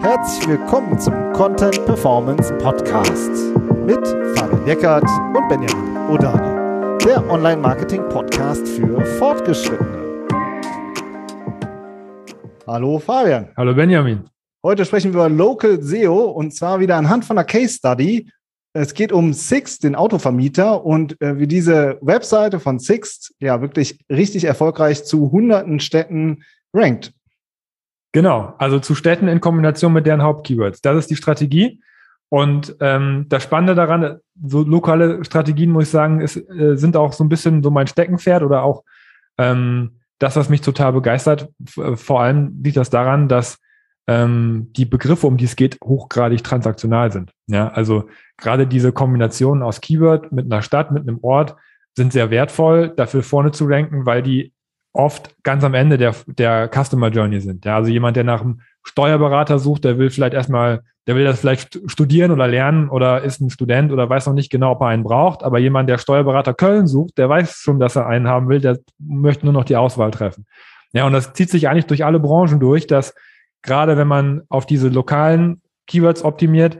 Herzlich willkommen zum Content Performance Podcast mit Fabian Eckert und Benjamin Odani, der Online-Marketing-Podcast für Fortgeschrittene. Hallo Fabian. Hallo Benjamin. Heute sprechen wir über Local SEO und zwar wieder anhand von einer Case Study. Es geht um Sixt, den Autovermieter und äh, wie diese Webseite von Sixt ja wirklich richtig erfolgreich zu hunderten Städten rankt. Genau, also zu Städten in Kombination mit deren Hauptkeywords. Das ist die Strategie. Und ähm, das Spannende daran, so lokale Strategien, muss ich sagen, ist, äh, sind auch so ein bisschen so mein Steckenpferd oder auch ähm, das, was mich total begeistert. Äh, vor allem liegt das daran, dass ähm, die Begriffe, um die es geht, hochgradig transaktional sind. Ja, also gerade diese Kombination aus Keyword mit einer Stadt, mit einem Ort sind sehr wertvoll, dafür vorne zu ranken, weil die oft ganz am Ende der, der Customer Journey sind. Ja, also jemand, der nach einem Steuerberater sucht, der will vielleicht erstmal, der will das vielleicht studieren oder lernen oder ist ein Student oder weiß noch nicht genau, ob er einen braucht. Aber jemand, der Steuerberater Köln sucht, der weiß schon, dass er einen haben will, der möchte nur noch die Auswahl treffen. Ja, und das zieht sich eigentlich durch alle Branchen durch, dass gerade wenn man auf diese lokalen Keywords optimiert,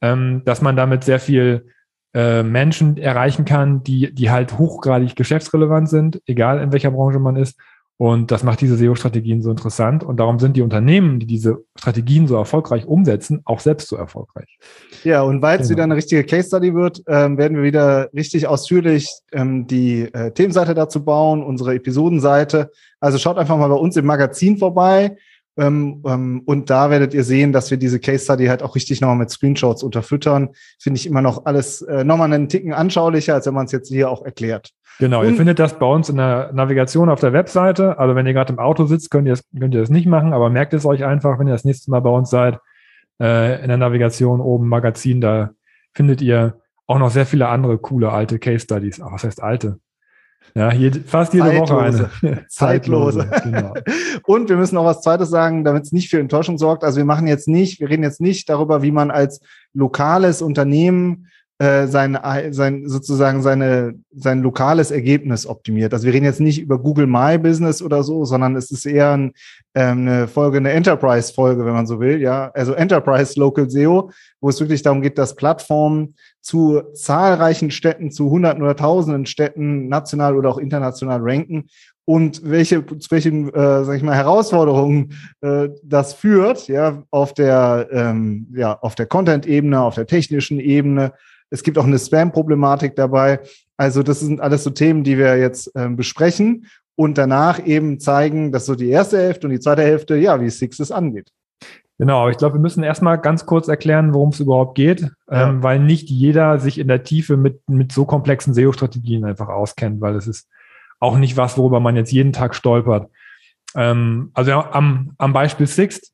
ähm, dass man damit sehr viel äh, Menschen erreichen kann, die, die halt hochgradig geschäftsrelevant sind, egal in welcher Branche man ist. Und das macht diese SEO-Strategien so interessant. Und darum sind die Unternehmen, die diese Strategien so erfolgreich umsetzen, auch selbst so erfolgreich. Ja, und weil es genau. wieder eine richtige Case Study wird, ähm, werden wir wieder richtig ausführlich ähm, die äh, Themenseite dazu bauen, unsere Episodenseite. Also schaut einfach mal bei uns im Magazin vorbei. Ähm, ähm, und da werdet ihr sehen, dass wir diese Case Study halt auch richtig nochmal mit Screenshots unterfüttern. Finde ich immer noch alles äh, nochmal einen Ticken anschaulicher, als wenn man es jetzt hier auch erklärt. Genau, und, ihr findet das bei uns in der Navigation auf der Webseite. Also wenn ihr gerade im Auto sitzt, könnt ihr, das, könnt ihr das nicht machen, aber merkt es euch einfach, wenn ihr das nächste Mal bei uns seid, äh, in der Navigation oben Magazin, da findet ihr auch noch sehr viele andere coole alte Case Studies. Ach, was heißt alte? Ja, jede, fast jede Zeitlose. Woche eine. Zeitlose. genau. Und wir müssen noch was Zweites sagen, damit es nicht für Enttäuschung sorgt. Also wir machen jetzt nicht, wir reden jetzt nicht darüber, wie man als lokales Unternehmen äh, sein, sein sozusagen seine, sein lokales Ergebnis optimiert. Also wir reden jetzt nicht über Google My Business oder so, sondern es ist eher ein, ähm, eine Folge, eine Enterprise-Folge, wenn man so will, ja. Also Enterprise Local SEO, wo es wirklich darum geht, dass Plattformen zu zahlreichen Städten, zu Hunderten oder Tausenden Städten national oder auch international ranken und welche zu welchen äh, sag ich mal Herausforderungen äh, das führt ja auf der ähm, ja auf der Content Ebene auf der technischen Ebene es gibt auch eine Spam-Problematik dabei. Also das sind alles so Themen, die wir jetzt ähm, besprechen und danach eben zeigen, dass so die erste Hälfte und die zweite Hälfte, ja, wie Six es angeht. Genau, ich glaube, wir müssen erstmal ganz kurz erklären, worum es überhaupt geht, ja. ähm, weil nicht jeder sich in der Tiefe mit, mit so komplexen SEO-Strategien einfach auskennt, weil es ist auch nicht was, worüber man jetzt jeden Tag stolpert. Ähm, also ja, am, am Beispiel Sixt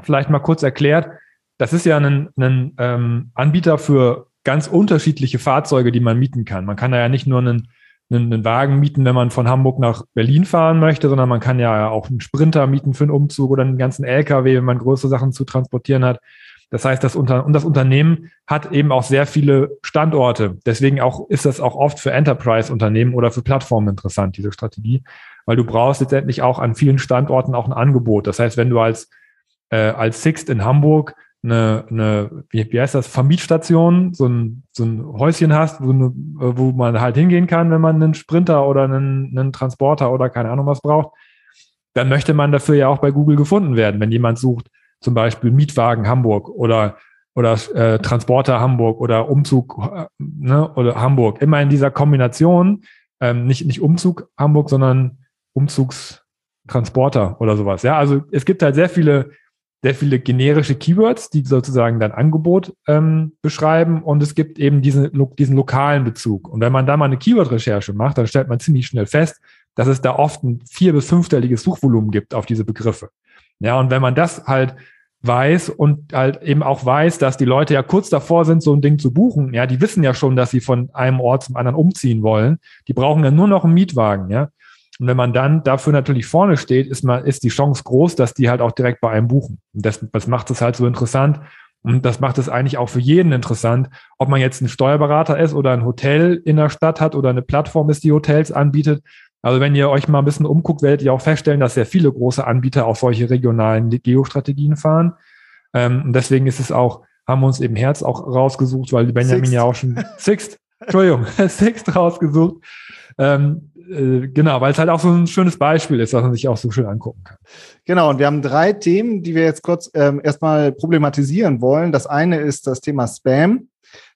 vielleicht mal kurz erklärt, das ist ja ein, ein ähm, Anbieter für ganz unterschiedliche Fahrzeuge, die man mieten kann. Man kann da ja nicht nur einen, einen, einen, Wagen mieten, wenn man von Hamburg nach Berlin fahren möchte, sondern man kann ja auch einen Sprinter mieten für einen Umzug oder einen ganzen LKW, wenn man größere Sachen zu transportieren hat. Das heißt, das Unter und das Unternehmen hat eben auch sehr viele Standorte. Deswegen auch ist das auch oft für Enterprise-Unternehmen oder für Plattformen interessant, diese Strategie, weil du brauchst letztendlich auch an vielen Standorten auch ein Angebot. Das heißt, wenn du als äh, als Sixt in Hamburg eine, eine wie, wie heißt das, Vermietstation, so ein, so ein Häuschen hast, wo, eine, wo man halt hingehen kann, wenn man einen Sprinter oder einen, einen Transporter oder keine Ahnung was braucht, dann möchte man dafür ja auch bei Google gefunden werden. Wenn jemand sucht, zum Beispiel Mietwagen Hamburg oder oder äh, Transporter Hamburg oder Umzug äh, ne, oder Hamburg. Immer in dieser Kombination, ähm, nicht, nicht Umzug Hamburg, sondern Umzugstransporter oder sowas. Ja, also es gibt halt sehr viele sehr viele generische Keywords, die sozusagen dein Angebot ähm, beschreiben und es gibt eben diesen, diesen lokalen Bezug. Und wenn man da mal eine Keyword-Recherche macht, dann stellt man ziemlich schnell fest, dass es da oft ein vier- bis fünfstelliges Suchvolumen gibt auf diese Begriffe. Ja, und wenn man das halt weiß und halt eben auch weiß, dass die Leute ja kurz davor sind, so ein Ding zu buchen, ja, die wissen ja schon, dass sie von einem Ort zum anderen umziehen wollen. Die brauchen ja nur noch einen Mietwagen, ja. Und wenn man dann dafür natürlich vorne steht, ist, man, ist die Chance groß, dass die halt auch direkt bei einem buchen. Und das, das macht es halt so interessant. Und das macht es eigentlich auch für jeden interessant, ob man jetzt ein Steuerberater ist oder ein Hotel in der Stadt hat oder eine Plattform ist, die Hotels anbietet. Also wenn ihr euch mal ein bisschen umguckt, werdet ihr auch feststellen, dass sehr viele große Anbieter auch solche regionalen Geostrategien fahren. Ähm, und deswegen ist es auch, haben wir uns eben Herz auch rausgesucht, weil Benjamin Sixt. ja auch schon Sixt, Entschuldigung, Sixt rausgesucht. Ähm, äh, genau, weil es halt auch so ein schönes Beispiel ist, was man sich auch so schön angucken kann. Genau, und wir haben drei Themen, die wir jetzt kurz ähm, erstmal problematisieren wollen. Das eine ist das Thema Spam.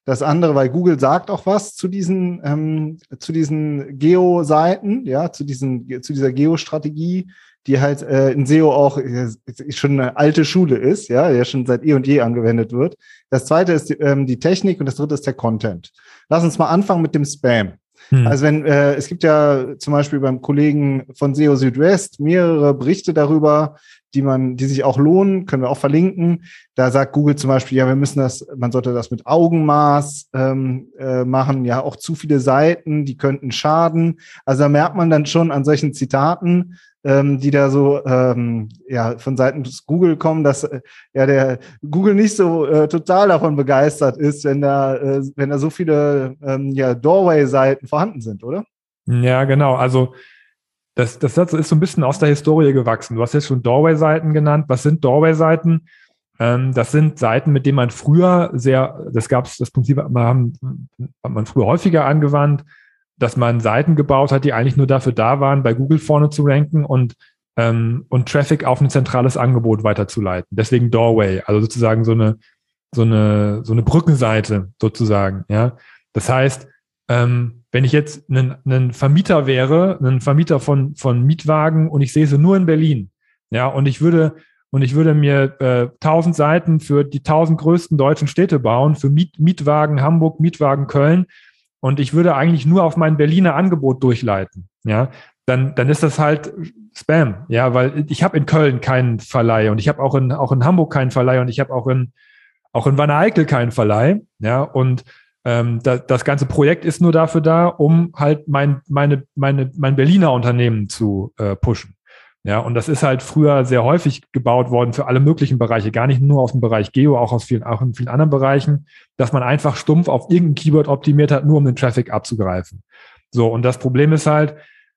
Das andere, weil Google sagt auch was zu diesen, ähm, zu diesen Geo-Seiten, ja, zu diesen, zu dieser Geo-Strategie, die halt äh, in SEO auch äh, schon eine alte Schule ist, ja, der schon seit eh und je angewendet wird. Das zweite ist ähm, die Technik und das dritte ist der Content. Lass uns mal anfangen mit dem Spam. Hm. Also wenn äh, es gibt ja zum Beispiel beim Kollegen von SEO Südwest mehrere Berichte darüber, die man, die sich auch lohnen, können wir auch verlinken. Da sagt Google zum Beispiel, ja, wir müssen das, man sollte das mit Augenmaß ähm, äh, machen. Ja, auch zu viele Seiten, die könnten schaden. Also da merkt man dann schon an solchen Zitaten, ähm, die da so ähm, ja von Seiten des Google kommen, dass äh, ja der Google nicht so äh, total davon begeistert ist, wenn da äh, wenn da so viele ähm, ja Doorway-Seiten vorhanden sind, oder? Ja, genau. Also das, das ist so ein bisschen aus der Historie gewachsen. Du hast jetzt schon Doorway-Seiten genannt. Was sind Doorway-Seiten? Ähm, das sind Seiten, mit denen man früher sehr, das gab es, das Prinzip hat man, hat man früher häufiger angewandt dass man Seiten gebaut hat, die eigentlich nur dafür da waren, bei Google vorne zu ranken und, ähm, und Traffic auf ein zentrales Angebot weiterzuleiten. Deswegen Doorway, also sozusagen so eine, so eine, so eine Brückenseite sozusagen, ja. Das heißt, ähm, wenn ich jetzt ein, ein Vermieter wäre, ein Vermieter von, von Mietwagen und ich sehe sie nur in Berlin, ja, und ich würde, und ich würde mir äh, 1000 Seiten für die 1000 größten deutschen Städte bauen, für Miet, Mietwagen Hamburg, Mietwagen Köln, und ich würde eigentlich nur auf mein Berliner Angebot durchleiten, ja, dann, dann ist das halt Spam, ja, weil ich habe in Köln keinen Verleih und ich habe auch in, auch in Hamburg keinen Verleih und ich habe auch in, auch in Wanne Eickel keinen Verleih, ja, und ähm, da, das ganze Projekt ist nur dafür da, um halt mein, meine, meine, mein Berliner Unternehmen zu äh, pushen. Ja, und das ist halt früher sehr häufig gebaut worden für alle möglichen Bereiche, gar nicht nur aus dem Bereich Geo, auch aus vielen, auch in vielen anderen Bereichen, dass man einfach stumpf auf irgendein Keyword optimiert hat, nur um den Traffic abzugreifen. So, und das Problem ist halt,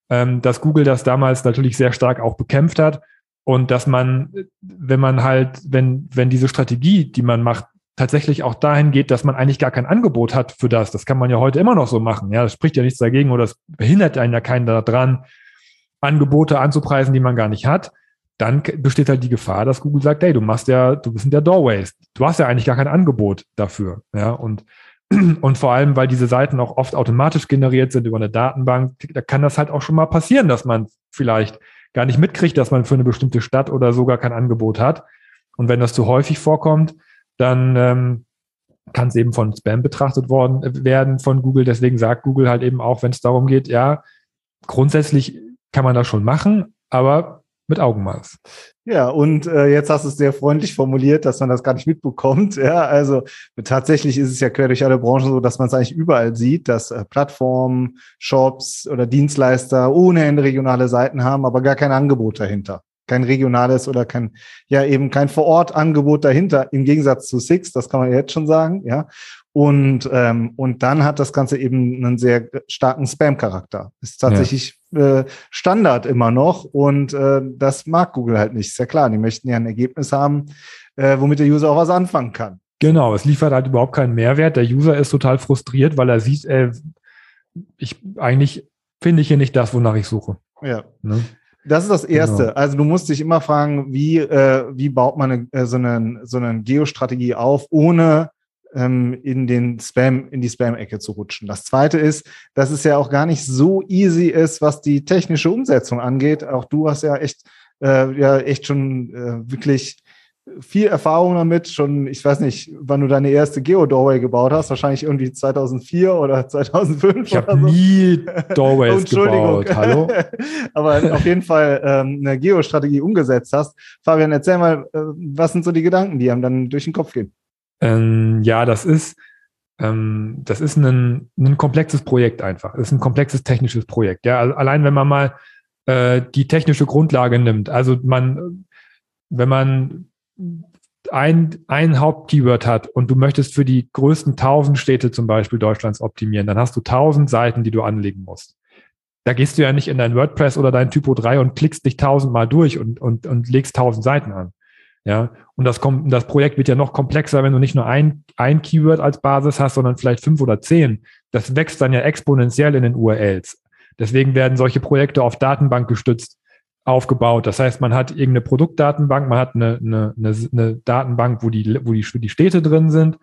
ähm, dass Google das damals natürlich sehr stark auch bekämpft hat und dass man, wenn man halt, wenn, wenn diese Strategie, die man macht, tatsächlich auch dahin geht, dass man eigentlich gar kein Angebot hat für das. Das kann man ja heute immer noch so machen. Ja, das spricht ja nichts dagegen oder das behindert einen ja keinen daran, Angebote anzupreisen, die man gar nicht hat, dann besteht halt die Gefahr, dass Google sagt, hey, du machst ja, du bist in der Doorways. Du hast ja eigentlich gar kein Angebot dafür. Ja, und, und vor allem, weil diese Seiten auch oft automatisch generiert sind über eine Datenbank, da kann das halt auch schon mal passieren, dass man vielleicht gar nicht mitkriegt, dass man für eine bestimmte Stadt oder sogar kein Angebot hat. Und wenn das zu häufig vorkommt, dann ähm, kann es eben von Spam betrachtet worden äh, werden von Google. Deswegen sagt Google halt eben auch, wenn es darum geht, ja, grundsätzlich kann man das schon machen, aber mit Augenmaß. Ja, und äh, jetzt hast du es sehr freundlich formuliert, dass man das gar nicht mitbekommt. Ja, also tatsächlich ist es ja quer durch alle Branchen so, dass man es eigentlich überall sieht, dass äh, Plattformen, Shops oder Dienstleister ohne Ende regionale Seiten haben, aber gar kein Angebot dahinter. Kein regionales oder kein, ja, eben kein Vor-Ort-Angebot dahinter, im Gegensatz zu Six, das kann man jetzt schon sagen, ja. Und, ähm, und dann hat das Ganze eben einen sehr starken Spam-Charakter. Ist tatsächlich ja. Äh, Standard immer noch und äh, das mag Google halt nicht. Ist ja klar, die möchten ja ein Ergebnis haben, äh, womit der User auch was anfangen kann. Genau, es liefert halt überhaupt keinen Mehrwert. Der User ist total frustriert, weil er sieht, äh, ich eigentlich finde ich hier nicht das, wonach ich suche. Ja. Ne? Das ist das Erste. Genau. Also du musst dich immer fragen, wie, äh, wie baut man eine, äh, so eine, so eine Geostrategie auf, ohne ähm, in den Spam, in die Spam-Ecke zu rutschen. Das zweite ist, dass es ja auch gar nicht so easy ist, was die technische Umsetzung angeht. Auch du hast ja echt, äh, ja, echt schon äh, wirklich viel Erfahrung damit, schon, ich weiß nicht, wann du deine erste Geo-Doorway gebaut hast, wahrscheinlich irgendwie 2004 oder 2005 ich habe so. nie Doorways gebaut, hallo? Aber auf jeden Fall ähm, eine Geo-Strategie umgesetzt hast. Fabian, erzähl mal, äh, was sind so die Gedanken, die einem dann durch den Kopf gehen? Ähm, ja, das ist, ähm, das ist ein, ein komplexes Projekt einfach. Das ist ein komplexes technisches Projekt. Ja, also allein wenn man mal äh, die technische Grundlage nimmt. Also man, wenn man ein, ein Hauptkeyword hat und du möchtest für die größten tausend Städte zum Beispiel Deutschlands optimieren, dann hast du tausend Seiten, die du anlegen musst. da gehst du ja nicht in dein WordPress oder dein Typo 3 und klickst dich tausendmal durch und, und, und legst tausend Seiten an. Ja, und das, kommt, das Projekt wird ja noch komplexer, wenn du nicht nur ein, ein Keyword als Basis hast, sondern vielleicht fünf oder zehn. Das wächst dann ja exponentiell in den URLs. Deswegen werden solche Projekte auf Datenbank gestützt aufgebaut. Das heißt, man hat irgendeine Produktdatenbank, man hat eine, eine, eine, eine Datenbank, wo die, wo die, die Städte drin sind.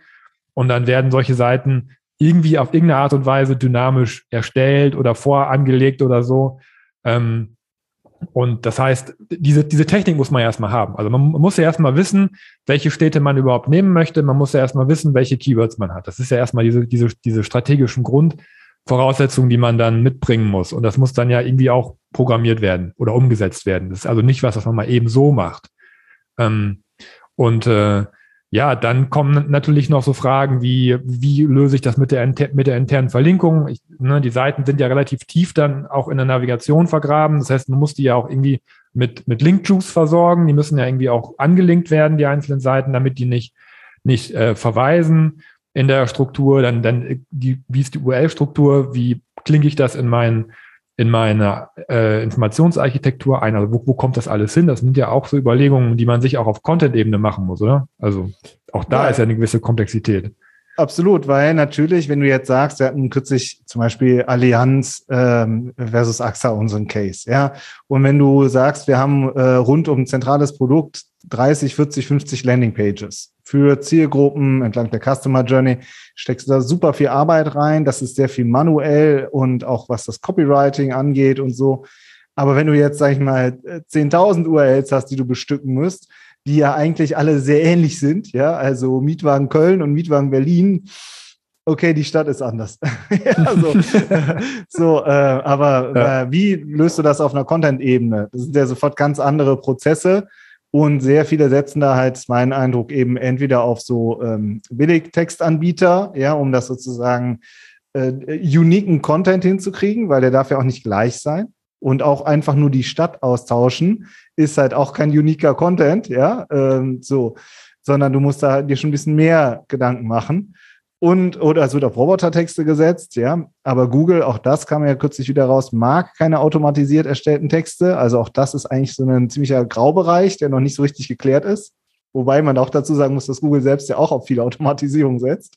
Und dann werden solche Seiten irgendwie auf irgendeine Art und Weise dynamisch erstellt oder vorangelegt oder so. Ähm, und das heißt, diese, diese Technik muss man erstmal haben. Also man muss ja erstmal wissen, welche Städte man überhaupt nehmen möchte. Man muss ja erstmal wissen, welche Keywords man hat. Das ist ja erstmal diese, diese, diese strategischen Grundvoraussetzungen, die man dann mitbringen muss. Und das muss dann ja irgendwie auch programmiert werden oder umgesetzt werden. Das ist also nicht was, was man mal eben so macht. Ähm, und äh, ja, dann kommen natürlich noch so Fragen wie, wie löse ich das mit der, mit der internen Verlinkung? Ich, ne, die Seiten sind ja relativ tief dann auch in der Navigation vergraben. Das heißt, man muss die ja auch irgendwie mit, mit Link-Juice versorgen. Die müssen ja irgendwie auch angelinkt werden, die einzelnen Seiten, damit die nicht, nicht äh, verweisen in der Struktur. Dann, dann die, wie ist die URL-Struktur? Wie klinke ich das in meinen in meiner äh, Informationsarchitektur ein? Also wo, wo kommt das alles hin? Das sind ja auch so Überlegungen, die man sich auch auf Content-Ebene machen muss, oder? Also auch da ja. ist ja eine gewisse Komplexität. Absolut, weil natürlich, wenn du jetzt sagst, wir hatten kürzlich zum Beispiel Allianz ähm, versus AXA unseren Case, ja. Und wenn du sagst, wir haben äh, rund um ein zentrales Produkt 30, 40, 50 Landingpages für Zielgruppen entlang der Customer Journey, steckst du da super viel Arbeit rein. Das ist sehr viel manuell und auch was das Copywriting angeht und so. Aber wenn du jetzt, sag ich mal, 10.000 URLs hast, die du bestücken musst, die ja eigentlich alle sehr ähnlich sind, ja, also Mietwagen Köln und Mietwagen Berlin. Okay, die Stadt ist anders. ja, so, so äh, aber ja. Äh, wie löst du das auf einer Content-Ebene? Das sind ja sofort ganz andere Prozesse und sehr viele setzen da halt, mein Eindruck, eben entweder auf so ähm, Billig-Textanbieter, ja, um das sozusagen äh, uniken Content hinzukriegen, weil der darf ja auch nicht gleich sein und auch einfach nur die Stadt austauschen, ist halt auch kein uniker Content, ja, ähm, so, sondern du musst da dir schon ein bisschen mehr Gedanken machen. Und, oder es wird auf Robotertexte gesetzt, ja. Aber Google, auch das kam ja kürzlich wieder raus, mag keine automatisiert erstellten Texte. Also auch das ist eigentlich so ein ziemlicher Graubereich, der noch nicht so richtig geklärt ist. Wobei man auch dazu sagen muss, dass Google selbst ja auch auf viel Automatisierung setzt.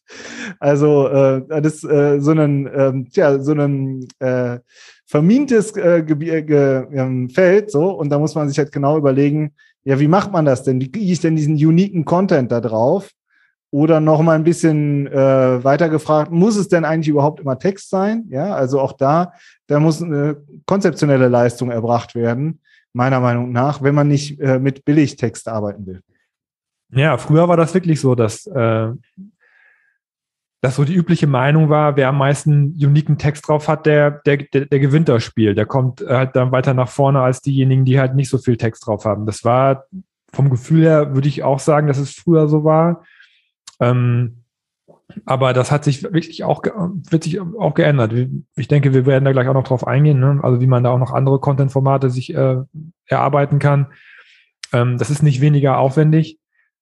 Also äh, das ist äh, so ein, äh, ja, so ein äh, vermintes äh, Gebirge, ähm, Feld, so, und da muss man sich halt genau überlegen, ja, wie macht man das denn? Wie kriege ich denn diesen uniken Content da drauf? Oder noch mal ein bisschen äh, weiter gefragt, muss es denn eigentlich überhaupt immer Text sein? Ja, also auch da, da muss eine konzeptionelle Leistung erbracht werden, meiner Meinung nach, wenn man nicht äh, mit Billigtext arbeiten will. Ja, früher war das wirklich so, dass äh, dass so die übliche Meinung war, wer am meisten uniken Text drauf hat, der, der, der, der gewinnt das Spiel. Der kommt halt dann weiter nach vorne als diejenigen, die halt nicht so viel Text drauf haben. Das war vom Gefühl her, würde ich auch sagen, dass es früher so war. Ähm, aber das hat sich wirklich auch, wird sich auch geändert. Ich denke, wir werden da gleich auch noch drauf eingehen, ne? also wie man da auch noch andere Content-Formate sich äh, erarbeiten kann. Ähm, das ist nicht weniger aufwendig.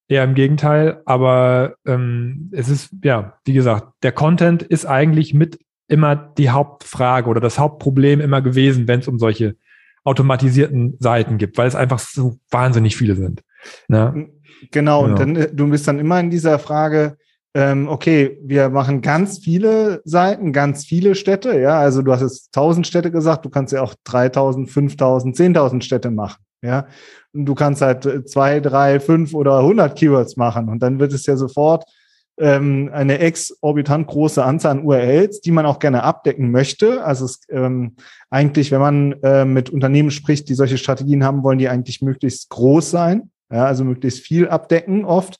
Eher im Gegenteil, aber ähm, es ist, ja, wie gesagt, der Content ist eigentlich mit immer die Hauptfrage oder das Hauptproblem immer gewesen, wenn es um solche automatisierten Seiten gibt, weil es einfach so wahnsinnig viele sind. Ne? Genau, und genau. dann äh, du bist dann immer in dieser Frage, ähm, okay, wir machen ganz viele Seiten, ganz viele Städte, ja, also du hast jetzt 1000 Städte gesagt, du kannst ja auch 3000, 5000, 10.000 Städte machen, ja, und du kannst halt äh, zwei, drei, fünf oder 100 Keywords machen und dann wird es ja sofort ähm, eine exorbitant große Anzahl an URLs, die man auch gerne abdecken möchte. Also es, ähm, eigentlich, wenn man äh, mit Unternehmen spricht, die solche Strategien haben, wollen die eigentlich möglichst groß sein, ja, also möglichst viel abdecken oft.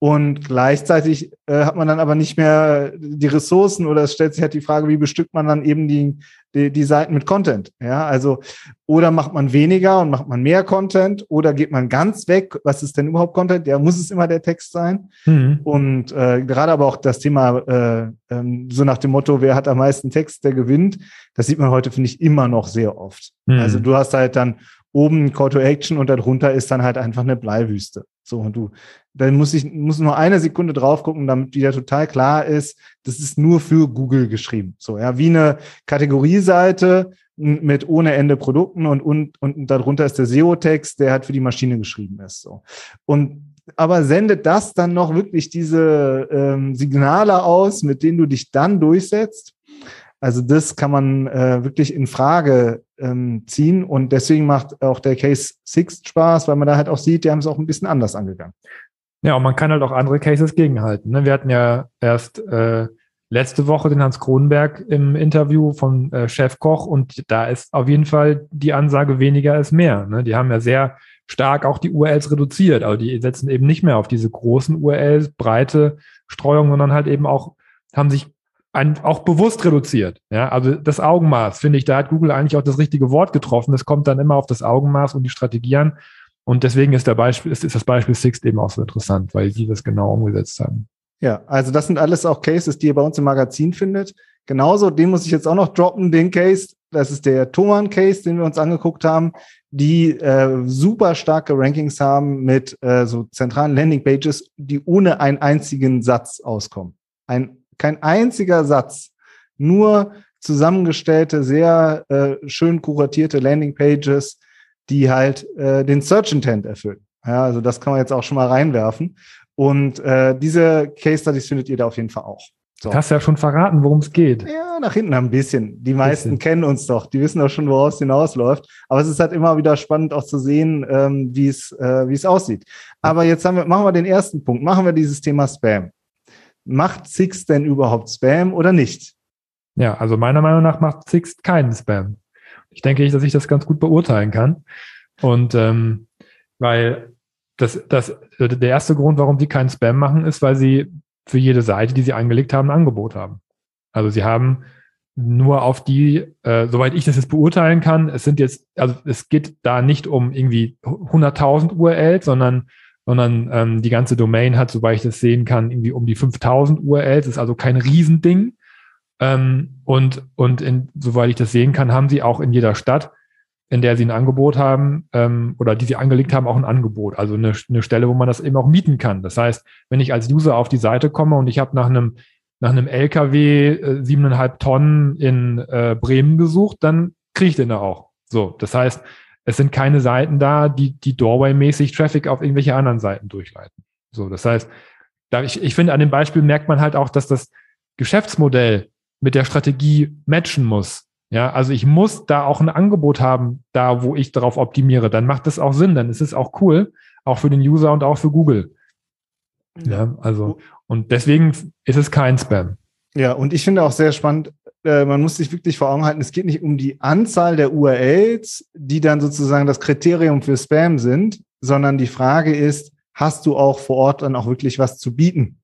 Und gleichzeitig äh, hat man dann aber nicht mehr die Ressourcen oder es stellt sich halt die Frage, wie bestückt man dann eben die, die, die Seiten mit Content. Ja, also oder macht man weniger und macht man mehr Content oder geht man ganz weg? Was ist denn überhaupt Content? Ja, muss es immer der Text sein? Mhm. Und äh, gerade aber auch das Thema äh, ähm, so nach dem Motto, wer hat am meisten Text, der gewinnt. Das sieht man heute finde ich immer noch sehr oft. Mhm. Also du hast halt dann oben Call to Action und darunter ist dann halt einfach eine Bleiwüste. So, und du, dann muss ich, muss nur eine Sekunde drauf gucken, damit wieder total klar ist, das ist nur für Google geschrieben. So, ja, wie eine Kategorieseite mit ohne Ende Produkten und, und, und darunter ist der SEO-Text, der halt für die Maschine geschrieben ist. So. Und aber sendet das dann noch wirklich diese ähm, Signale aus, mit denen du dich dann durchsetzt? Also das kann man äh, wirklich in Frage ähm, ziehen und deswegen macht auch der Case 6 Spaß, weil man da halt auch sieht, die haben es auch ein bisschen anders angegangen. Ja, und man kann halt auch andere Cases gegenhalten. Ne? Wir hatten ja erst äh, letzte Woche den Hans Kronenberg im Interview von äh, Chef Koch und da ist auf jeden Fall die Ansage weniger ist mehr. Ne? Die haben ja sehr stark auch die URLs reduziert. Also die setzen eben nicht mehr auf diese großen URLs, breite Streuung, sondern halt eben auch, haben sich ein, auch bewusst reduziert. Ja, also das Augenmaß, finde ich, da hat Google eigentlich auch das richtige Wort getroffen. Das kommt dann immer auf das Augenmaß und die Strategie an. Und deswegen ist der Beispiel, ist, ist das Beispiel Sixt eben auch so interessant, weil die das genau umgesetzt haben. Ja, also das sind alles auch Cases, die ihr bei uns im Magazin findet. Genauso, den muss ich jetzt auch noch droppen, den Case. Das ist der Thomann-Case, den wir uns angeguckt haben, die äh, super starke Rankings haben mit äh, so zentralen Landingpages, die ohne einen einzigen Satz auskommen. Ein, kein einziger Satz, nur zusammengestellte, sehr äh, schön kuratierte Landingpages, die halt äh, den Search Intent erfüllen. Ja, also das kann man jetzt auch schon mal reinwerfen. Und äh, diese Case Studies findet ihr da auf jeden Fall auch. So. Hast ja schon verraten, worum es geht. Ja, nach hinten ein bisschen. Die meisten bisschen. kennen uns doch. Die wissen doch schon, woraus es hinausläuft. Aber es ist halt immer wieder spannend auch zu sehen, ähm, wie es äh, wie es aussieht. Aber jetzt haben wir, machen wir den ersten Punkt. Machen wir dieses Thema Spam. Macht Six denn überhaupt Spam oder nicht? Ja, also meiner Meinung nach macht Six keinen Spam. Ich denke, dass ich das ganz gut beurteilen kann. Und ähm, weil das, das, der erste Grund, warum sie keinen Spam machen, ist, weil sie für jede Seite, die sie angelegt haben, ein Angebot haben. Also sie haben nur auf die, äh, soweit ich das jetzt beurteilen kann, es sind jetzt, also es geht da nicht um irgendwie 100.000 URLs, sondern, sondern ähm, die ganze Domain hat, soweit ich das sehen kann, irgendwie um die 5.000 URLs, ist also kein Riesending. Ähm, und und in, soweit ich das sehen kann, haben sie auch in jeder Stadt in der sie ein Angebot haben ähm, oder die sie angelegt haben, auch ein Angebot. Also eine, eine Stelle, wo man das eben auch mieten kann. Das heißt, wenn ich als User auf die Seite komme und ich habe nach einem nach einem LKW äh, siebeneinhalb Tonnen in äh, Bremen gesucht, dann kriege ich den da auch. So, das heißt, es sind keine Seiten da, die die Doorway-mäßig Traffic auf irgendwelche anderen Seiten durchleiten. So, das heißt, da ich, ich finde, an dem Beispiel merkt man halt auch, dass das Geschäftsmodell mit der Strategie matchen muss. Ja, also ich muss da auch ein Angebot haben, da wo ich darauf optimiere. Dann macht das auch Sinn. Dann ist es auch cool, auch für den User und auch für Google. Ja, also, und deswegen ist es kein Spam. Ja, und ich finde auch sehr spannend, äh, man muss sich wirklich vor Augen halten, es geht nicht um die Anzahl der URLs, die dann sozusagen das Kriterium für Spam sind, sondern die Frage ist, hast du auch vor Ort dann auch wirklich was zu bieten?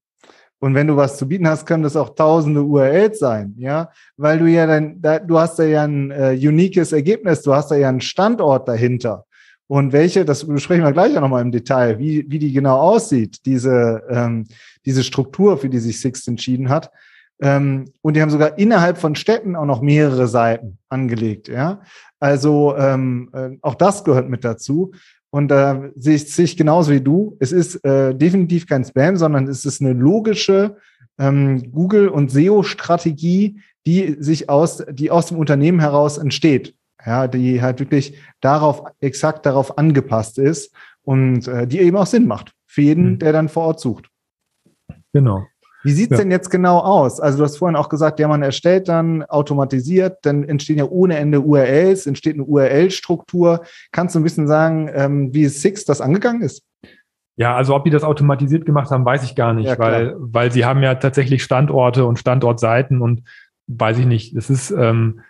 Und wenn du was zu bieten hast, können das auch tausende URLs sein, ja, weil du ja dann, da, du hast da ja ein äh, uniques Ergebnis, du hast da ja einen Standort dahinter. Und welche, das besprechen wir gleich auch nochmal im Detail, wie, wie die genau aussieht, diese, ähm, diese Struktur, für die sich Sixt entschieden hat. Ähm, und die haben sogar innerhalb von Städten auch noch mehrere Seiten angelegt, ja. Also ähm, äh, auch das gehört mit dazu. Und da äh, sehe ich, sehe ich genauso wie du. Es ist äh, definitiv kein Spam, sondern es ist eine logische ähm, Google- und SEO-Strategie, die sich aus, die aus dem Unternehmen heraus entsteht. Ja, die halt wirklich darauf, exakt darauf angepasst ist und äh, die eben auch Sinn macht für jeden, mhm. der dann vor Ort sucht. Genau. Wie sieht's ja. denn jetzt genau aus? Also du hast vorhin auch gesagt, ja, man erstellt dann automatisiert, dann entstehen ja ohne Ende URLs, entsteht eine URL-Struktur. Kannst du ein bisschen sagen, ähm, wie Six das angegangen ist? Ja, also ob die das automatisiert gemacht haben, weiß ich gar nicht, ja, weil, weil sie haben ja tatsächlich Standorte und Standortseiten und weiß ich nicht. Das ist, ähm,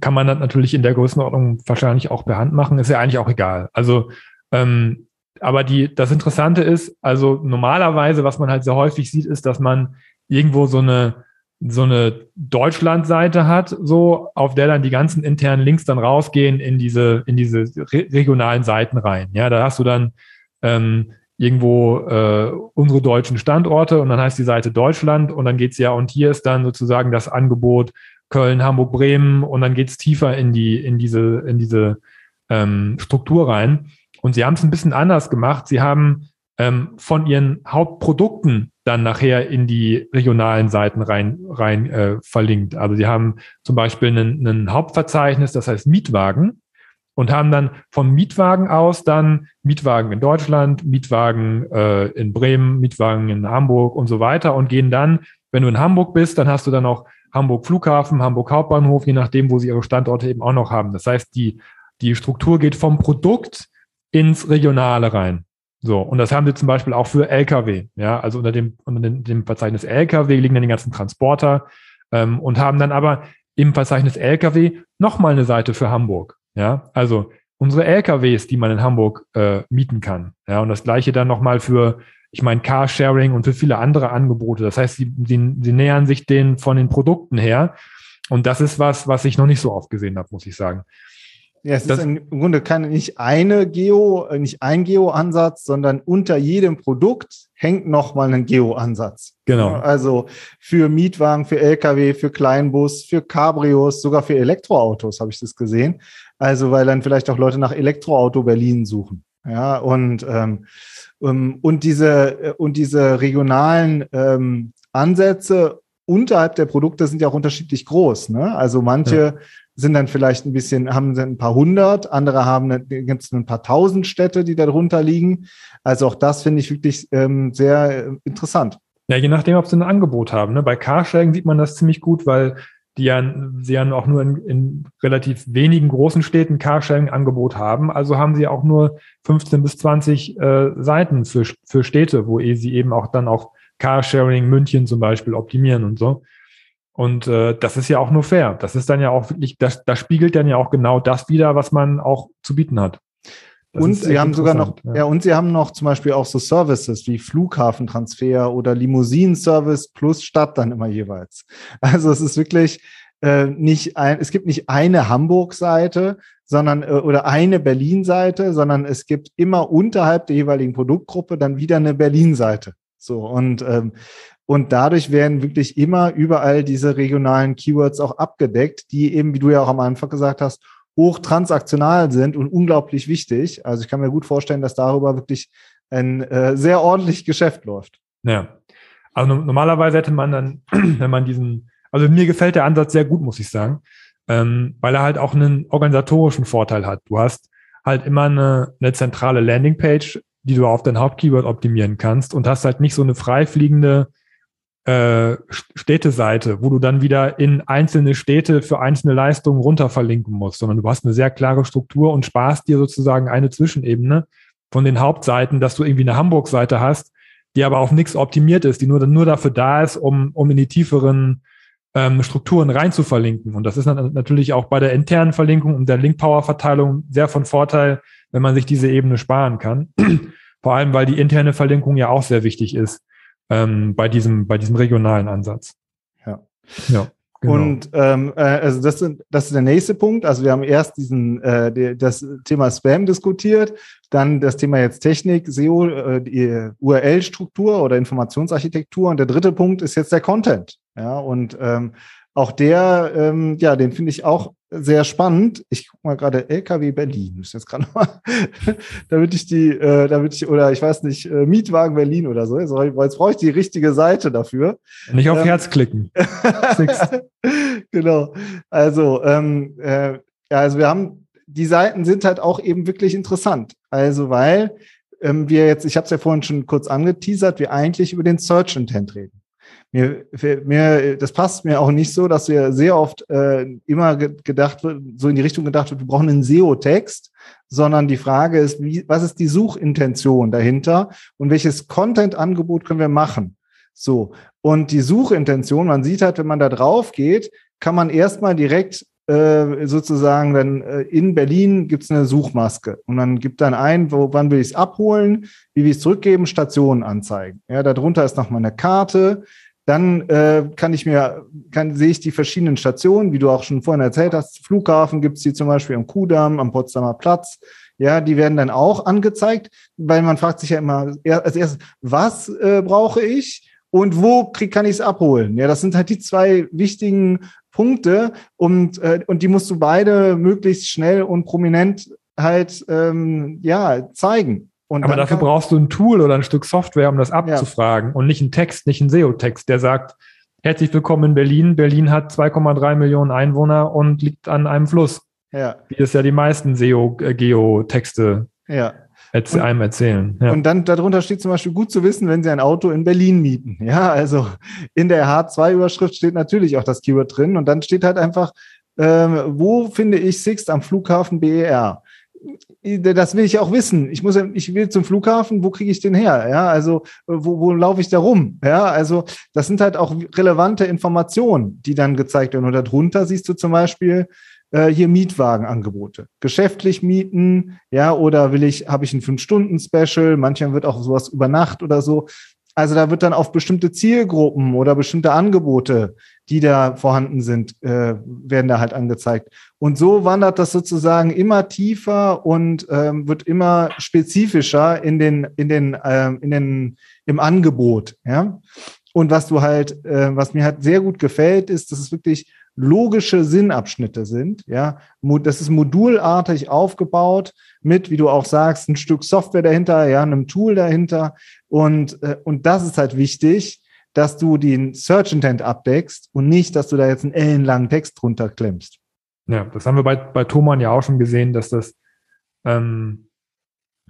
kann man natürlich in der Größenordnung wahrscheinlich auch per Hand machen, ist ja eigentlich auch egal. Also ähm, aber die, das Interessante ist, also normalerweise, was man halt sehr häufig sieht, ist, dass man irgendwo so eine, so eine Deutschlandseite hat, so, auf der dann die ganzen internen Links dann rausgehen in diese, in diese re regionalen Seiten rein. Ja, da hast du dann ähm, irgendwo äh, unsere deutschen Standorte und dann heißt die Seite Deutschland und dann geht's ja, und hier ist dann sozusagen das Angebot Köln, Hamburg, Bremen und dann geht's tiefer in die, in diese, in diese ähm, Struktur rein. Und sie haben es ein bisschen anders gemacht. Sie haben ähm, von ihren Hauptprodukten dann nachher in die regionalen Seiten rein, rein äh, verlinkt. Also sie haben zum Beispiel ein Hauptverzeichnis, das heißt Mietwagen und haben dann vom Mietwagen aus dann Mietwagen in Deutschland, Mietwagen äh, in Bremen, Mietwagen in Hamburg und so weiter und gehen dann, wenn du in Hamburg bist, dann hast du dann auch Hamburg Flughafen, Hamburg Hauptbahnhof, je nachdem, wo sie ihre Standorte eben auch noch haben. Das heißt, die, die Struktur geht vom Produkt ins Regionale rein. So, und das haben sie zum Beispiel auch für Lkw. Ja, also unter dem, unter dem Verzeichnis Lkw liegen dann die ganzen Transporter ähm, und haben dann aber im Verzeichnis Lkw nochmal eine Seite für Hamburg. Ja, also unsere LKWs, die man in Hamburg äh, mieten kann. Ja, und das gleiche dann nochmal für, ich meine, Carsharing und für viele andere Angebote. Das heißt, sie, sie, sie nähern sich den von den Produkten her. Und das ist was, was ich noch nicht so oft gesehen habe, muss ich sagen. Ja, es das, ist im Grunde keine, nicht eine Geo, äh, nicht ein Geo-Ansatz, sondern unter jedem Produkt hängt nochmal ein Geo-Ansatz. Genau. Also für Mietwagen, für Lkw, für Kleinbus, für Cabrios, sogar für Elektroautos habe ich das gesehen. Also weil dann vielleicht auch Leute nach Elektroauto Berlin suchen. Ja, und, ähm, ähm und diese, äh, und diese regionalen ähm, Ansätze unterhalb der Produkte sind ja auch unterschiedlich groß. Ne? Also manche ja. Sind dann vielleicht ein bisschen, haben ein paar hundert, andere haben gibt ein paar tausend Städte, die darunter liegen. Also auch das finde ich wirklich ähm, sehr äh, interessant. Ja, je nachdem, ob sie ein Angebot haben. Ne? Bei Carsharing sieht man das ziemlich gut, weil die ja, sie ja auch nur in, in relativ wenigen großen Städten Carsharing-Angebot haben. Also haben sie auch nur 15 bis 20 äh, Seiten für, für Städte, wo sie eben auch dann auch Carsharing München zum Beispiel optimieren und so. Und äh, das ist ja auch nur fair. Das ist dann ja auch wirklich, das, das spiegelt dann ja auch genau das wieder, was man auch zu bieten hat. Das und sie haben sogar noch, ja. ja. und sie haben noch zum Beispiel auch so Services wie Flughafentransfer oder Limousinenservice plus Stadt dann immer jeweils. Also es ist wirklich äh, nicht ein, es gibt nicht eine Hamburg-Seite, sondern äh, oder eine Berlin-Seite, sondern es gibt immer unterhalb der jeweiligen Produktgruppe dann wieder eine Berlin-Seite. So und ähm, und dadurch werden wirklich immer überall diese regionalen Keywords auch abgedeckt, die eben, wie du ja auch am Anfang gesagt hast, hochtransaktional sind und unglaublich wichtig. Also ich kann mir gut vorstellen, dass darüber wirklich ein äh, sehr ordentlich Geschäft läuft. Ja. Also normalerweise hätte man dann, wenn man diesen, also mir gefällt der Ansatz sehr gut, muss ich sagen, ähm, weil er halt auch einen organisatorischen Vorteil hat. Du hast halt immer eine, eine zentrale Landingpage, die du auf dein Hauptkeyword optimieren kannst und hast halt nicht so eine freifliegende äh, Städteseite, wo du dann wieder in einzelne Städte für einzelne Leistungen runter verlinken musst, sondern du hast eine sehr klare Struktur und sparst dir sozusagen eine Zwischenebene von den Hauptseiten, dass du irgendwie eine Hamburg-Seite hast, die aber auf nichts optimiert ist, die nur, nur dafür da ist, um, um in die tieferen ähm, Strukturen rein zu verlinken. Und das ist natürlich auch bei der internen Verlinkung und der Link-Power-Verteilung sehr von Vorteil, wenn man sich diese Ebene sparen kann. Vor allem, weil die interne Verlinkung ja auch sehr wichtig ist ähm, bei, diesem, bei diesem regionalen Ansatz. Ja. ja. Genau. Und ähm, äh, also das, sind, das ist der nächste Punkt. Also wir haben erst diesen äh, die, das Thema Spam diskutiert, dann das Thema jetzt Technik, SEO, äh, die URL-Struktur oder Informationsarchitektur. Und der dritte Punkt ist jetzt der Content. Ja, und ähm, auch der, ähm, ja, den finde ich auch sehr spannend. Ich gucke mal gerade LKW Berlin. Ist jetzt gerade mal, damit ich die, äh, damit ich, oder ich weiß nicht, äh, Mietwagen Berlin oder so. Jetzt, jetzt brauche ich die richtige Seite dafür. Nicht auf ähm, Herz klicken. genau. Also, ähm, äh, ja, also wir haben, die Seiten sind halt auch eben wirklich interessant. Also, weil ähm, wir jetzt, ich habe es ja vorhin schon kurz angeteasert, wir eigentlich über den Search Intent reden mir, mir, das passt mir auch nicht so, dass wir sehr oft äh, immer gedacht wird, so in die Richtung gedacht wird, wir brauchen einen SEO-Text, sondern die Frage ist, wie, was ist die Suchintention dahinter und welches Content-Angebot können wir machen? So. Und die Suchintention, man sieht halt, wenn man da drauf geht, kann man erstmal direkt äh, sozusagen dann äh, in Berlin gibt's eine Suchmaske und dann gibt dann ein, wo, wann will ich es abholen, wie will ich es zurückgeben, Stationen anzeigen. Ja, darunter ist nochmal eine Karte, dann äh, kann ich mir, kann, sehe ich die verschiedenen Stationen, wie du auch schon vorhin erzählt hast. Flughafen gibt es die zum Beispiel am Kudamm, am Potsdamer Platz. Ja, die werden dann auch angezeigt, weil man fragt sich ja immer als erstes, was äh, brauche ich und wo krieg, kann ich es abholen? Ja, das sind halt die zwei wichtigen Punkte und, äh, und die musst du beide möglichst schnell und prominent halt ähm, ja zeigen. Und Aber dafür brauchst du ein Tool oder ein Stück Software, um das abzufragen ja. und nicht einen Text, nicht einen SEO-Text, der sagt, herzlich willkommen in Berlin. Berlin hat 2,3 Millionen Einwohner und liegt an einem Fluss. Ja. Wie es ja die meisten SEO-Geo-Texte ja. Erz einem erzählen. Ja. Und dann darunter steht zum Beispiel gut zu wissen, wenn Sie ein Auto in Berlin mieten. Ja, also in der H2-Überschrift steht natürlich auch das Keyword drin und dann steht halt einfach, ähm, wo finde ich Sixt am Flughafen BER? Das will ich auch wissen. Ich muss, ich will zum Flughafen, wo kriege ich den her? Ja, also wo, wo laufe ich da rum? Ja, also das sind halt auch relevante Informationen, die dann gezeigt werden. Und darunter siehst du zum Beispiel äh, hier Mietwagenangebote. Geschäftlich mieten, ja, oder will ich, habe ich ein Fünf-Stunden-Special, manchmal wird auch sowas über Nacht oder so. Also da wird dann auf bestimmte Zielgruppen oder bestimmte Angebote, die da vorhanden sind, äh, werden da halt angezeigt. Und so wandert das sozusagen immer tiefer und ähm, wird immer spezifischer in den, in den, ähm, in den, im Angebot. Ja. Und was du halt, äh, was mir halt sehr gut gefällt, ist, dass es wirklich logische Sinnabschnitte sind. Ja, das ist modulartig aufgebaut mit, wie du auch sagst, ein Stück Software dahinter, ja, einem Tool dahinter. Und, äh, und das ist halt wichtig, dass du den Search Intent abdeckst und nicht, dass du da jetzt einen ellenlangen Text drunter klemmst. Ja, das haben wir bei, bei Thomann ja auch schon gesehen, dass das ähm,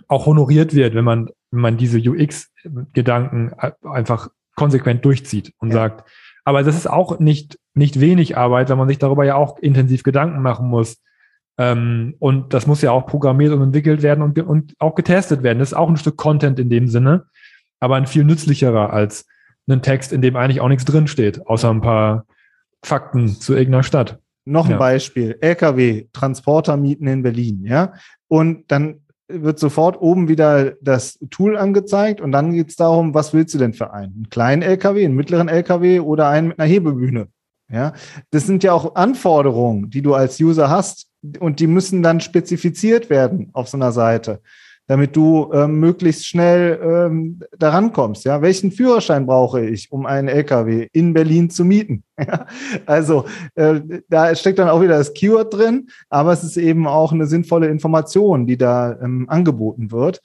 auch honoriert wird, wenn man, wenn man diese UX-Gedanken einfach konsequent durchzieht und ja. sagt, aber das ist auch nicht, nicht wenig Arbeit, weil man sich darüber ja auch intensiv Gedanken machen muss. Ähm, und das muss ja auch programmiert und entwickelt werden und, und auch getestet werden. Das ist auch ein Stück Content in dem Sinne, aber ein viel nützlicherer als ein Text, in dem eigentlich auch nichts drinsteht, außer ein paar Fakten zu irgendeiner Stadt. Noch ein ja. Beispiel, LKW, Transporter mieten in Berlin, ja. Und dann wird sofort oben wieder das Tool angezeigt und dann geht es darum, was willst du denn für einen? Einen kleinen LKW, einen mittleren LKW oder einen mit einer Hebebühne? Ja, das sind ja auch Anforderungen, die du als User hast und die müssen dann spezifiziert werden auf so einer Seite damit du ähm, möglichst schnell ähm, daran kommst. Ja, welchen Führerschein brauche ich, um einen LKW in Berlin zu mieten? Ja? Also äh, da steckt dann auch wieder das Keyword drin, aber es ist eben auch eine sinnvolle Information, die da ähm, angeboten wird.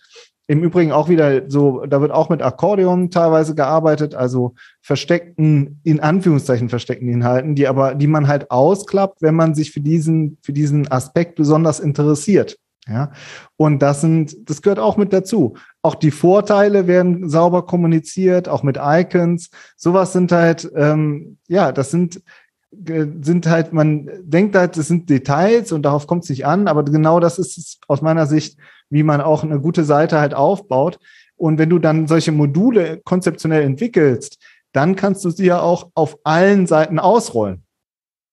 Im Übrigen auch wieder so, da wird auch mit Akkordeon teilweise gearbeitet, also versteckten, in Anführungszeichen versteckten Inhalten, die aber, die man halt ausklappt, wenn man sich für diesen, für diesen Aspekt besonders interessiert. Ja, und das sind, das gehört auch mit dazu. Auch die Vorteile werden sauber kommuniziert, auch mit Icons. Sowas sind halt, ähm, ja, das sind, sind halt, man denkt halt, das sind Details und darauf kommt es nicht an, aber genau das ist es aus meiner Sicht, wie man auch eine gute Seite halt aufbaut. Und wenn du dann solche Module konzeptionell entwickelst, dann kannst du sie ja auch auf allen Seiten ausrollen.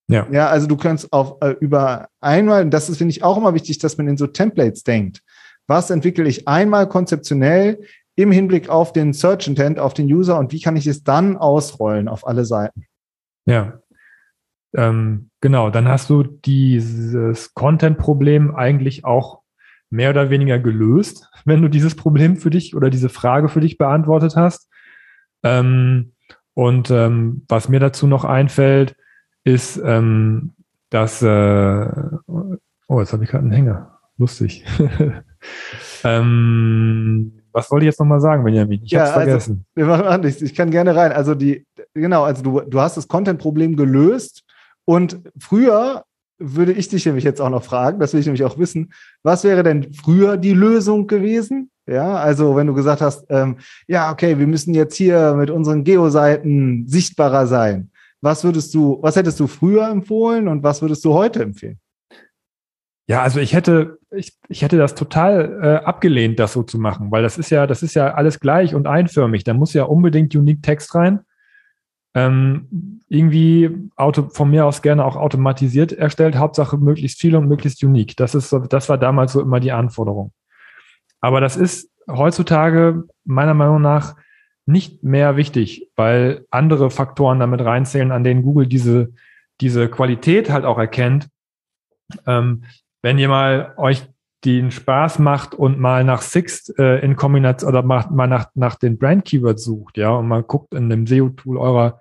Ja. Ja, also du kannst auf äh, über einmal, und das ist, finde ich, auch immer wichtig, dass man in so Templates denkt. Was entwickle ich einmal konzeptionell im Hinblick auf den Search Intent, auf den User und wie kann ich es dann ausrollen auf alle Seiten? Ja. Ähm, genau, dann hast du dieses Content-Problem eigentlich auch mehr oder weniger gelöst, wenn du dieses Problem für dich oder diese Frage für dich beantwortet hast. Ähm, und ähm, was mir dazu noch einfällt, ist, ähm, dass, äh, oh, jetzt habe ich gerade einen Hänger. Lustig. ähm, was wollte ich jetzt nochmal sagen, Benjamin? Ich ja, habe es vergessen. Also, wir machen nichts. Ich kann gerne rein. Also die, genau, also du, du hast das Content-Problem gelöst und früher würde ich dich nämlich jetzt auch noch fragen, das will ich nämlich auch wissen, was wäre denn früher die Lösung gewesen? Ja, also wenn du gesagt hast, ähm, ja, okay, wir müssen jetzt hier mit unseren Geoseiten sichtbarer sein. Was würdest du, was hättest du früher empfohlen und was würdest du heute empfehlen? Ja, also ich hätte, ich, ich hätte das total äh, abgelehnt, das so zu machen, weil das ist ja, das ist ja alles gleich und einförmig. Da muss ja unbedingt Unique Text rein. Ähm, irgendwie Auto, von mir aus gerne auch automatisiert erstellt, Hauptsache möglichst viel und möglichst unique. Das ist so, das war damals so immer die Anforderung. Aber das ist heutzutage meiner Meinung nach nicht mehr wichtig, weil andere Faktoren damit reinzählen, an denen Google diese, diese Qualität halt auch erkennt. Ähm, wenn ihr mal euch den Spaß macht und mal nach Sixt äh, in Kombination oder macht mal nach, nach den Brand Keywords sucht, ja, und mal guckt in dem SEO-Tool eurer,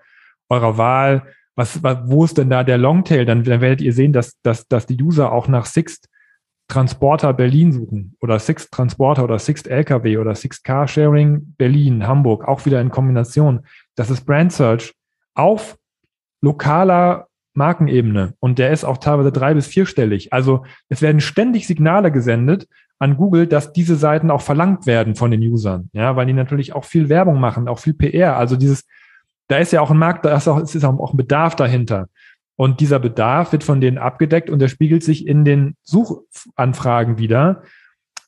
eurer Wahl, was, was, wo ist denn da der Longtail, dann, dann werdet ihr sehen, dass, dass, dass die User auch nach Sixt Transporter Berlin suchen oder Sixt Transporter oder Sixt LKW oder Sixt Car Sharing Berlin, Hamburg, auch wieder in Kombination. Das ist Brand Search auf lokaler Markenebene und der ist auch teilweise drei- bis vierstellig. Also es werden ständig Signale gesendet an Google, dass diese Seiten auch verlangt werden von den Usern, ja, weil die natürlich auch viel Werbung machen, auch viel PR. Also dieses, da ist ja auch ein Markt, da ist auch, es ist auch ein Bedarf dahinter. Und dieser Bedarf wird von denen abgedeckt und der spiegelt sich in den Suchanfragen wieder.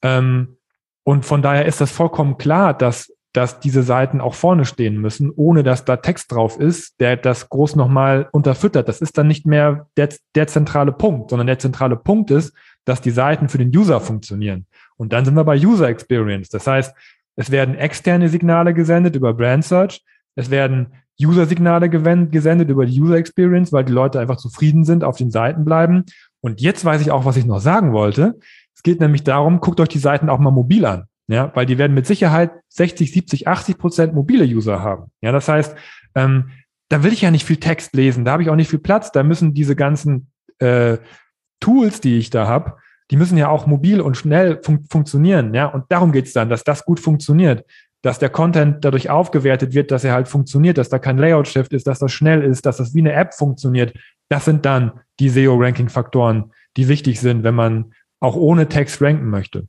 Ähm, und von daher ist das vollkommen klar, dass dass diese Seiten auch vorne stehen müssen, ohne dass da Text drauf ist, der das groß nochmal unterfüttert. Das ist dann nicht mehr der, der zentrale Punkt, sondern der zentrale Punkt ist, dass die Seiten für den User funktionieren. Und dann sind wir bei User Experience. Das heißt, es werden externe Signale gesendet über Brand Search. Es werden User-Signale gesendet über die User Experience, weil die Leute einfach zufrieden sind, auf den Seiten bleiben. Und jetzt weiß ich auch, was ich noch sagen wollte. Es geht nämlich darum, guckt euch die Seiten auch mal mobil an. Ja, weil die werden mit Sicherheit 60, 70, 80 Prozent mobile User haben. Ja, das heißt, ähm, da will ich ja nicht viel Text lesen, da habe ich auch nicht viel Platz, da müssen diese ganzen äh, Tools, die ich da habe, die müssen ja auch mobil und schnell fun funktionieren. Ja, und darum geht's dann, dass das gut funktioniert, dass der Content dadurch aufgewertet wird, dass er halt funktioniert, dass da kein Layout-Shift ist, dass das schnell ist, dass das wie eine App funktioniert. Das sind dann die SEO-Ranking-Faktoren, die wichtig sind, wenn man auch ohne Text ranken möchte.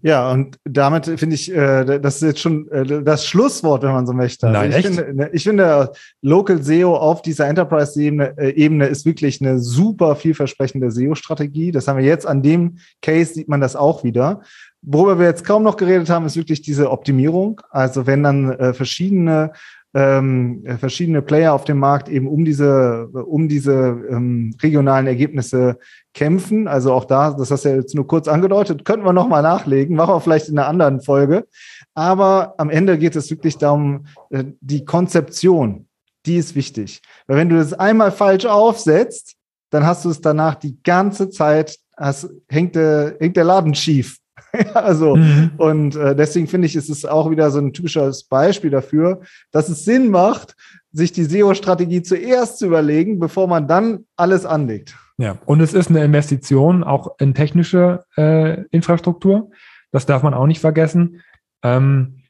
Ja, und damit finde ich, äh, das ist jetzt schon äh, das Schlusswort, wenn man so möchte. Also Nein, ich, echt? Finde, ne, ich finde, Local SEO auf dieser Enterprise-Ebene äh, Ebene ist wirklich eine super vielversprechende SEO-Strategie. Das haben wir jetzt an dem Case, sieht man das auch wieder. Worüber wir jetzt kaum noch geredet haben, ist wirklich diese Optimierung. Also wenn dann äh, verschiedene ähm, verschiedene Player auf dem Markt eben um diese, um diese ähm, regionalen Ergebnisse kämpfen. Also auch da, das hast du ja jetzt nur kurz angedeutet, könnten wir nochmal nachlegen, machen wir vielleicht in einer anderen Folge. Aber am Ende geht es wirklich darum, äh, die Konzeption, die ist wichtig. Weil wenn du das einmal falsch aufsetzt, dann hast du es danach die ganze Zeit, hast, hängt, der, hängt der Laden schief. also, mhm. und äh, deswegen finde ich, ist es auch wieder so ein typisches Beispiel dafür, dass es Sinn macht, sich die SEO-Strategie zuerst zu überlegen, bevor man dann alles anlegt. Ja, und es ist eine Investition auch in technische äh, Infrastruktur. Das darf man auch nicht vergessen. Ähm,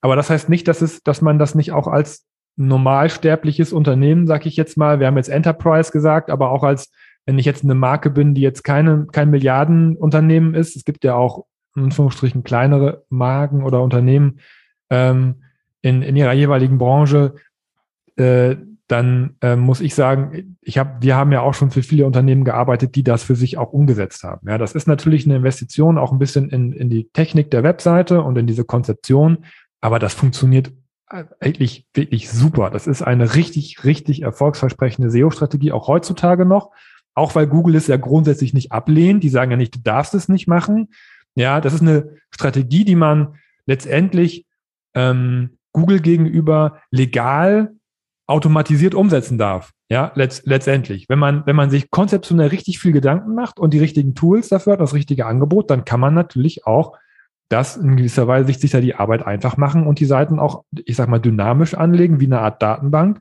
aber das heißt nicht, dass es, dass man das nicht auch als normalsterbliches Unternehmen, sag ich jetzt mal, wir haben jetzt Enterprise gesagt, aber auch als, wenn ich jetzt eine Marke bin, die jetzt keine, kein Milliardenunternehmen ist, es gibt ja auch in Anführungsstrichen kleinere Marken oder Unternehmen ähm, in, in ihrer jeweiligen Branche, äh, dann äh, muss ich sagen, ich habe, wir haben ja auch schon für viele Unternehmen gearbeitet, die das für sich auch umgesetzt haben. Ja, das ist natürlich eine Investition auch ein bisschen in, in die Technik der Webseite und in diese Konzeption, aber das funktioniert eigentlich wirklich super. Das ist eine richtig, richtig erfolgsversprechende SEO-Strategie, auch heutzutage noch. Auch weil Google es ja grundsätzlich nicht ablehnt. Die sagen ja nicht, du darfst es nicht machen. Ja, das ist eine Strategie, die man letztendlich ähm, Google gegenüber legal automatisiert umsetzen darf. Ja, letzt, letztendlich. Wenn man, wenn man sich konzeptionell richtig viel Gedanken macht und die richtigen Tools dafür hat, das richtige Angebot, dann kann man natürlich auch das in gewisser Weise sich sicher die Arbeit einfach machen und die Seiten auch, ich sag mal, dynamisch anlegen, wie eine Art Datenbank,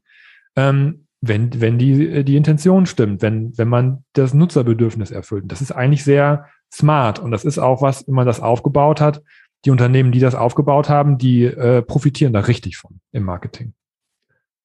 ähm, wenn, wenn die, die Intention stimmt, wenn, wenn man das Nutzerbedürfnis erfüllt. Das ist eigentlich sehr, smart. Und das ist auch was, wenn man das aufgebaut hat. Die Unternehmen, die das aufgebaut haben, die äh, profitieren da richtig von im Marketing.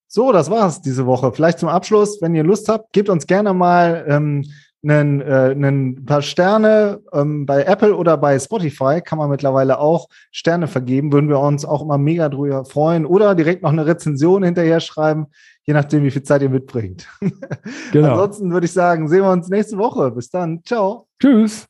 So, das war's diese Woche. Vielleicht zum Abschluss, wenn ihr Lust habt, gebt uns gerne mal ähm, einen, äh, einen paar Sterne ähm, bei Apple oder bei Spotify kann man mittlerweile auch Sterne vergeben. Würden wir uns auch immer mega drüber freuen. Oder direkt noch eine Rezension hinterher schreiben, je nachdem, wie viel Zeit ihr mitbringt. Genau. Ansonsten würde ich sagen, sehen wir uns nächste Woche. Bis dann. Ciao. Tschüss.